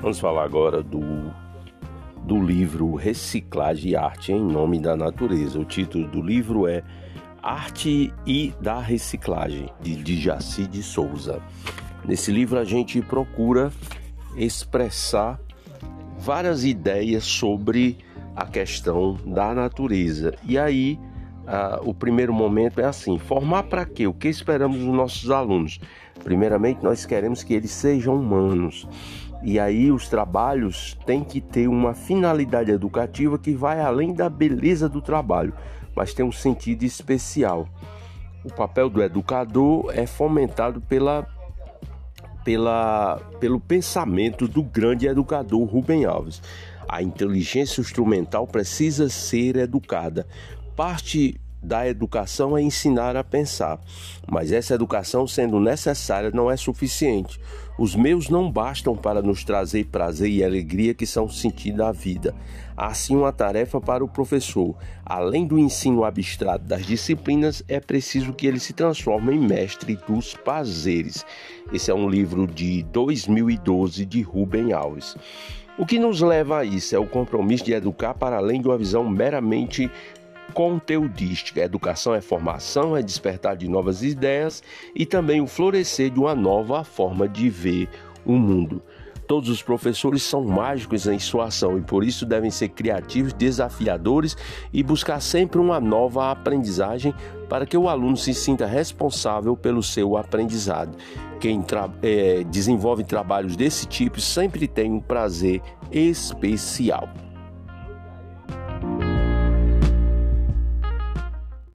Vamos falar agora do, do livro Reciclagem e Arte em Nome da Natureza. O título do livro é Arte e da Reciclagem, de Jaci de Souza. Nesse livro a gente procura expressar várias ideias sobre a questão da natureza. E aí, o primeiro momento é assim: formar para quê? O que esperamos dos nossos alunos? Primeiramente, nós queremos que eles sejam humanos. E aí os trabalhos têm que ter uma finalidade educativa que vai além da beleza do trabalho, mas tem um sentido especial. O papel do educador é fomentado pela, pela, pelo pensamento do grande educador Rubem Alves. A inteligência instrumental precisa ser educada. Parte da educação é ensinar a pensar, mas essa educação, sendo necessária, não é suficiente. Os meus não bastam para nos trazer prazer e alegria que são sentido da vida. Há sim uma tarefa para o professor. Além do ensino abstrato das disciplinas, é preciso que ele se transforme em mestre dos prazeres. Esse é um livro de 2012 de Rubem Alves. O que nos leva a isso é o compromisso de educar para além de uma visão meramente conteudística. Educação é formação, é despertar de novas ideias e também o florescer de uma nova forma de ver o mundo. Todos os professores são mágicos em sua ação e por isso devem ser criativos, desafiadores e buscar sempre uma nova aprendizagem para que o aluno se sinta responsável pelo seu aprendizado. Quem tra é, desenvolve trabalhos desse tipo sempre tem um prazer especial.